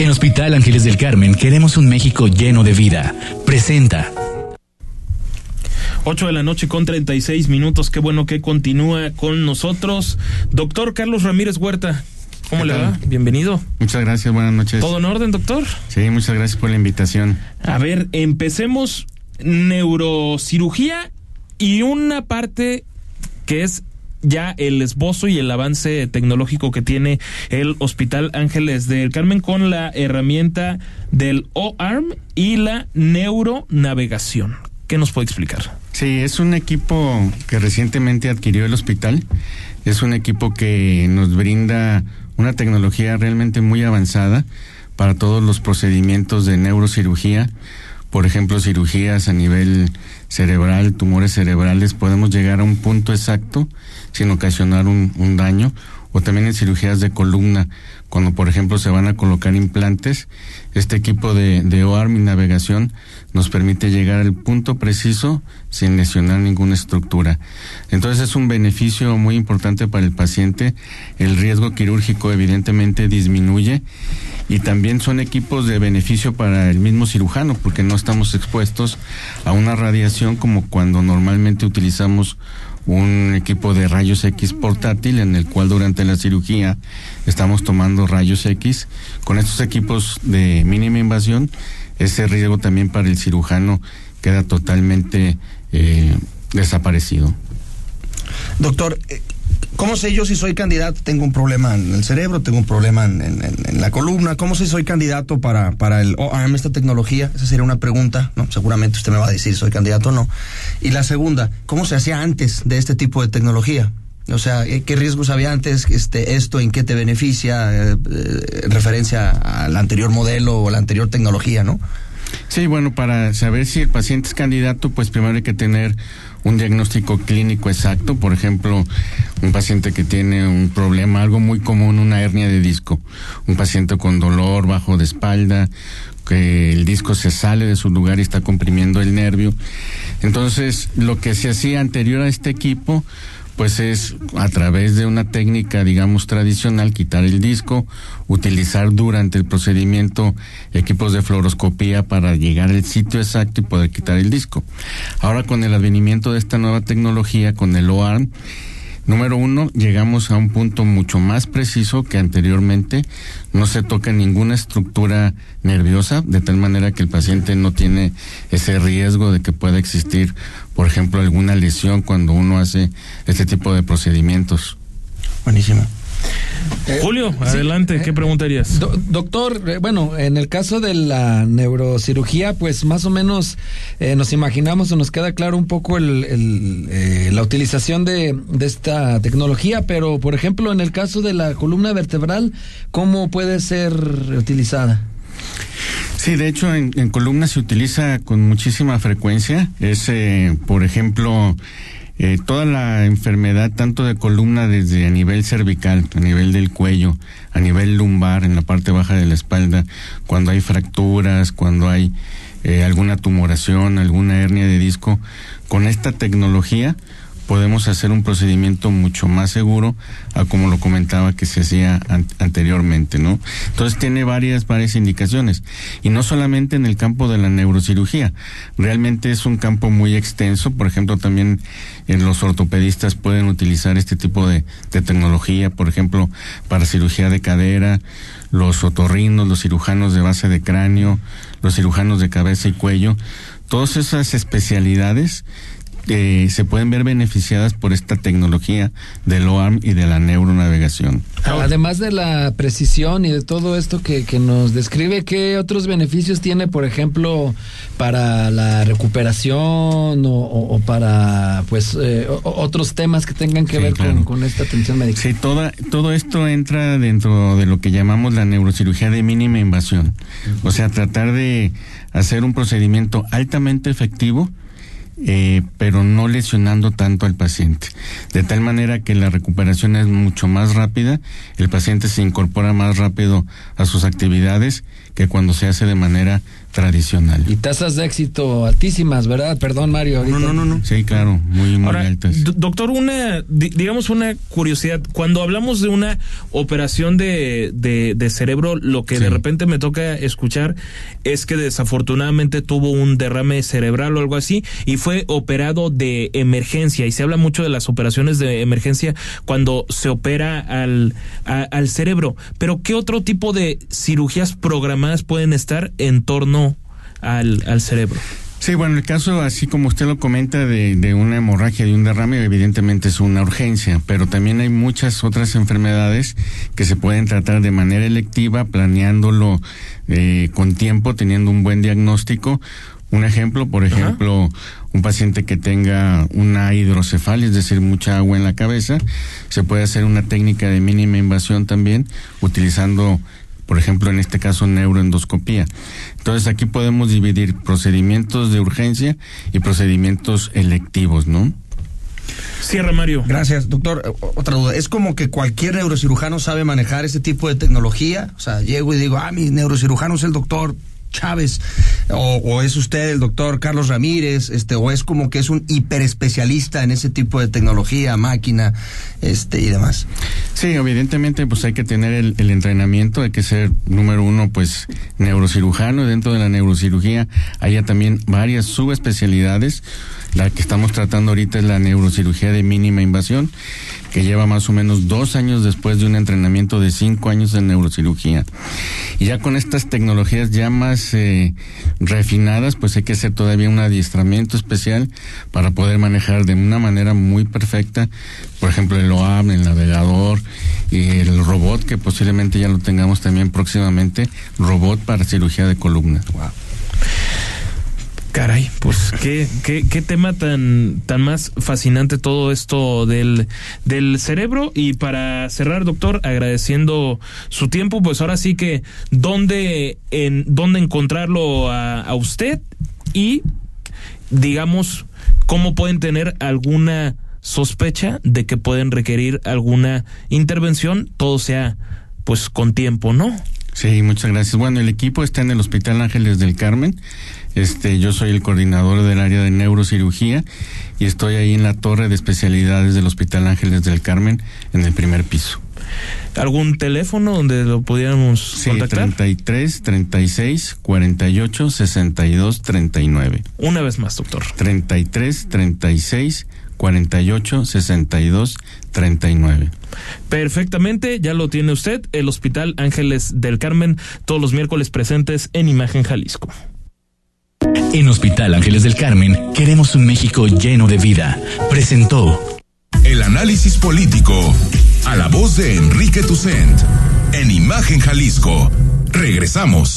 En Hospital Ángeles del Carmen queremos un México lleno de vida. Presenta. 8 de la noche con 36 minutos. Qué bueno que continúa con nosotros. Doctor Carlos Ramírez Huerta. ¿Cómo le va? Bienvenido. Muchas gracias, buenas noches. ¿Todo en orden, doctor? Sí, muchas gracias por la invitación. A ver, empecemos neurocirugía y una parte que es ya el esbozo y el avance tecnológico que tiene el Hospital Ángeles del Carmen con la herramienta del O-Arm y la neuronavegación. ¿Qué nos puede explicar? Sí, es un equipo que recientemente adquirió el hospital. Es un equipo que nos brinda una tecnología realmente muy avanzada para todos los procedimientos de neurocirugía. Por ejemplo, cirugías a nivel cerebral, tumores cerebrales, podemos llegar a un punto exacto sin ocasionar un, daño o también en cirugías de columna, cuando por ejemplo se van a colocar implantes, este equipo de, de OARM y navegación nos permite llegar al punto preciso sin lesionar ninguna estructura. Entonces es un beneficio muy importante para el paciente, el riesgo quirúrgico evidentemente disminuye y también son equipos de beneficio para el mismo cirujano porque no estamos expuestos a una radiación como cuando normalmente utilizamos un equipo de rayos X portátil en el cual durante la cirugía estamos tomando rayos X. Con estos equipos de mínima invasión, ese riesgo también para el cirujano queda totalmente eh, desaparecido. Doctor, eh, ¿Cómo sé yo si soy candidato? Tengo un problema en el cerebro, tengo un problema en, la columna. ¿Cómo sé si soy candidato para, para el OARM, esta tecnología? Esa sería una pregunta, ¿no? Seguramente usted me va a decir soy candidato o no. Y la segunda, ¿cómo se hacía antes de este tipo de tecnología? O sea, ¿qué riesgos había antes? Este, ¿Esto en qué te beneficia eh, eh, en referencia al anterior modelo o la anterior tecnología, no? Sí, bueno, para saber si el paciente es candidato, pues primero hay que tener un diagnóstico clínico exacto, por ejemplo, un paciente que tiene un problema, algo muy común, una hernia de disco, un paciente con dolor bajo de espalda, que el disco se sale de su lugar y está comprimiendo el nervio. Entonces, lo que se hacía anterior a este equipo, pues es a través de una técnica, digamos, tradicional, quitar el disco, utilizar durante el procedimiento equipos de fluoroscopía para llegar al sitio exacto y poder quitar el disco. Ahora con el advenimiento de esta nueva tecnología, con el OARM, Número uno, llegamos a un punto mucho más preciso que anteriormente. No se toca ninguna estructura nerviosa, de tal manera que el paciente no tiene ese riesgo de que pueda existir, por ejemplo, alguna lesión cuando uno hace este tipo de procedimientos. Buenísimo. Eh, Julio, adelante, ¿qué preguntarías? doctor, eh, bueno, en el caso de la neurocirugía, pues más o menos eh, nos imaginamos o nos queda claro un poco el, la utilización de, esta tecnología, pero por ejemplo, en el caso de la columna vertebral, ¿cómo puede ser utilizada? Sí, de hecho en, en columna se utiliza con muchísima frecuencia. Es, por ejemplo, eh, toda la enfermedad, tanto de columna desde a nivel cervical, a nivel del cuello, a nivel lumbar, en la parte baja de la espalda, cuando hay fracturas, cuando hay eh, alguna tumoración, alguna hernia de disco, con esta tecnología podemos hacer un procedimiento mucho más seguro a como lo comentaba que se hacía anteriormente, ¿no? Entonces tiene varias, varias indicaciones. Y no solamente en el campo de la neurocirugía, realmente es un campo muy extenso, por ejemplo también en los ortopedistas pueden utilizar este tipo de, de tecnología, por ejemplo, para cirugía de cadera, los otorrinos, los cirujanos de base de cráneo, los cirujanos de cabeza y cuello, todas esas especialidades eh, se pueden ver beneficiadas por esta tecnología del OARM y de la neuronavegación. Además de la precisión y de todo esto que, nos describe, ¿qué otros beneficios tiene, por ejemplo, para la recuperación o, para pues eh, otros temas que tengan que ver con, esta atención médica? Sí, toda, todo esto entra dentro de lo que llamamos la neurocirugía de mínima invasión. O sea, tratar de hacer un procedimiento altamente efectivo eh, pero no lesionando tanto al paciente. De tal manera que la recuperación es mucho más rápida, el paciente se incorpora más rápido a sus actividades que cuando se hace de manera tradicional. Y tasas de éxito altísimas, ¿verdad? Perdón, Mario. No, no, no, no. Sí, claro, muy, muy altas. Doctor, una, digamos una curiosidad. Cuando hablamos de una operación de, de, cerebro, lo que de repente me toca escuchar es que desafortunadamente tuvo un derrame cerebral o algo así y fue operado de emergencia. Y se habla mucho de las operaciones de emergencia cuando se opera al, al cerebro. Pero, ¿qué otro tipo de cirugías programadas pueden estar en torno al, al cerebro. Sí, bueno, el caso, así como usted lo comenta, de, de, una hemorragia, de un derrame, evidentemente es una urgencia, pero también hay muchas otras enfermedades que se pueden tratar de manera electiva, planeándolo eh, con tiempo, teniendo un buen diagnóstico. Un ejemplo, por ejemplo, un paciente que tenga una hidrocefalia, es decir, mucha agua en la cabeza, se puede hacer una técnica de mínima invasión también, utilizando por ejemplo, en este caso neuroendoscopía. Entonces aquí podemos dividir procedimientos de urgencia y procedimientos electivos, ¿no? Cierra, Mario. Gracias, doctor. Otra duda. ¿Es como que cualquier neurocirujano sabe manejar ese tipo de tecnología? O sea, llego y digo, ah, mi neurocirujano es el doctor Chávez, o, es usted el doctor Carlos Ramírez, este, o es como que es un hiperespecialista en ese tipo de tecnología, máquina, este, y demás. Sí, evidentemente, pues hay que tener el, el entrenamiento, hay que ser, número uno, pues, neurocirujano, dentro de la neurocirugía hay también varias subespecialidades, la que estamos tratando ahorita es la neurocirugía de mínima invasión, que lleva más o menos dos años después de un entrenamiento de cinco años en neurocirugía. Y ya con estas tecnologías ya más eh, refinadas, pues hay que hacer todavía un adiestramiento especial para poder manejar de una manera muy perfecta, por ejemplo, el OAM, el navegador y el robot, que posiblemente ya lo tengamos también próximamente, robot para cirugía de columna. Wow. Caray, pues qué, qué, tema tan, tan más fascinante todo esto del, del cerebro. Y para cerrar, doctor, agradeciendo su tiempo, pues ahora sí que dónde, en, dónde encontrarlo a, a usted y digamos cómo pueden tener alguna sospecha de que pueden requerir alguna intervención, todo sea pues con tiempo, ¿no? Sí, muchas gracias. Bueno, el equipo está en el Hospital Ángeles del Carmen este, yo soy el coordinador del área de neurocirugía y estoy ahí en la torre de especialidades del Hospital Ángeles del Carmen en el primer piso. ¿Algún teléfono donde lo pudiéramos sí, contactar? 33 36 48 62 39. Una vez más, doctor. 33 36 48 62 39. Perfectamente, ya lo tiene usted, el Hospital Ángeles del Carmen, todos los miércoles presentes en Imagen Jalisco. En Hospital Ángeles del Carmen queremos un México lleno de vida. Presentó el análisis político a la voz de Enrique Tucent en Imagen Jalisco. Regresamos.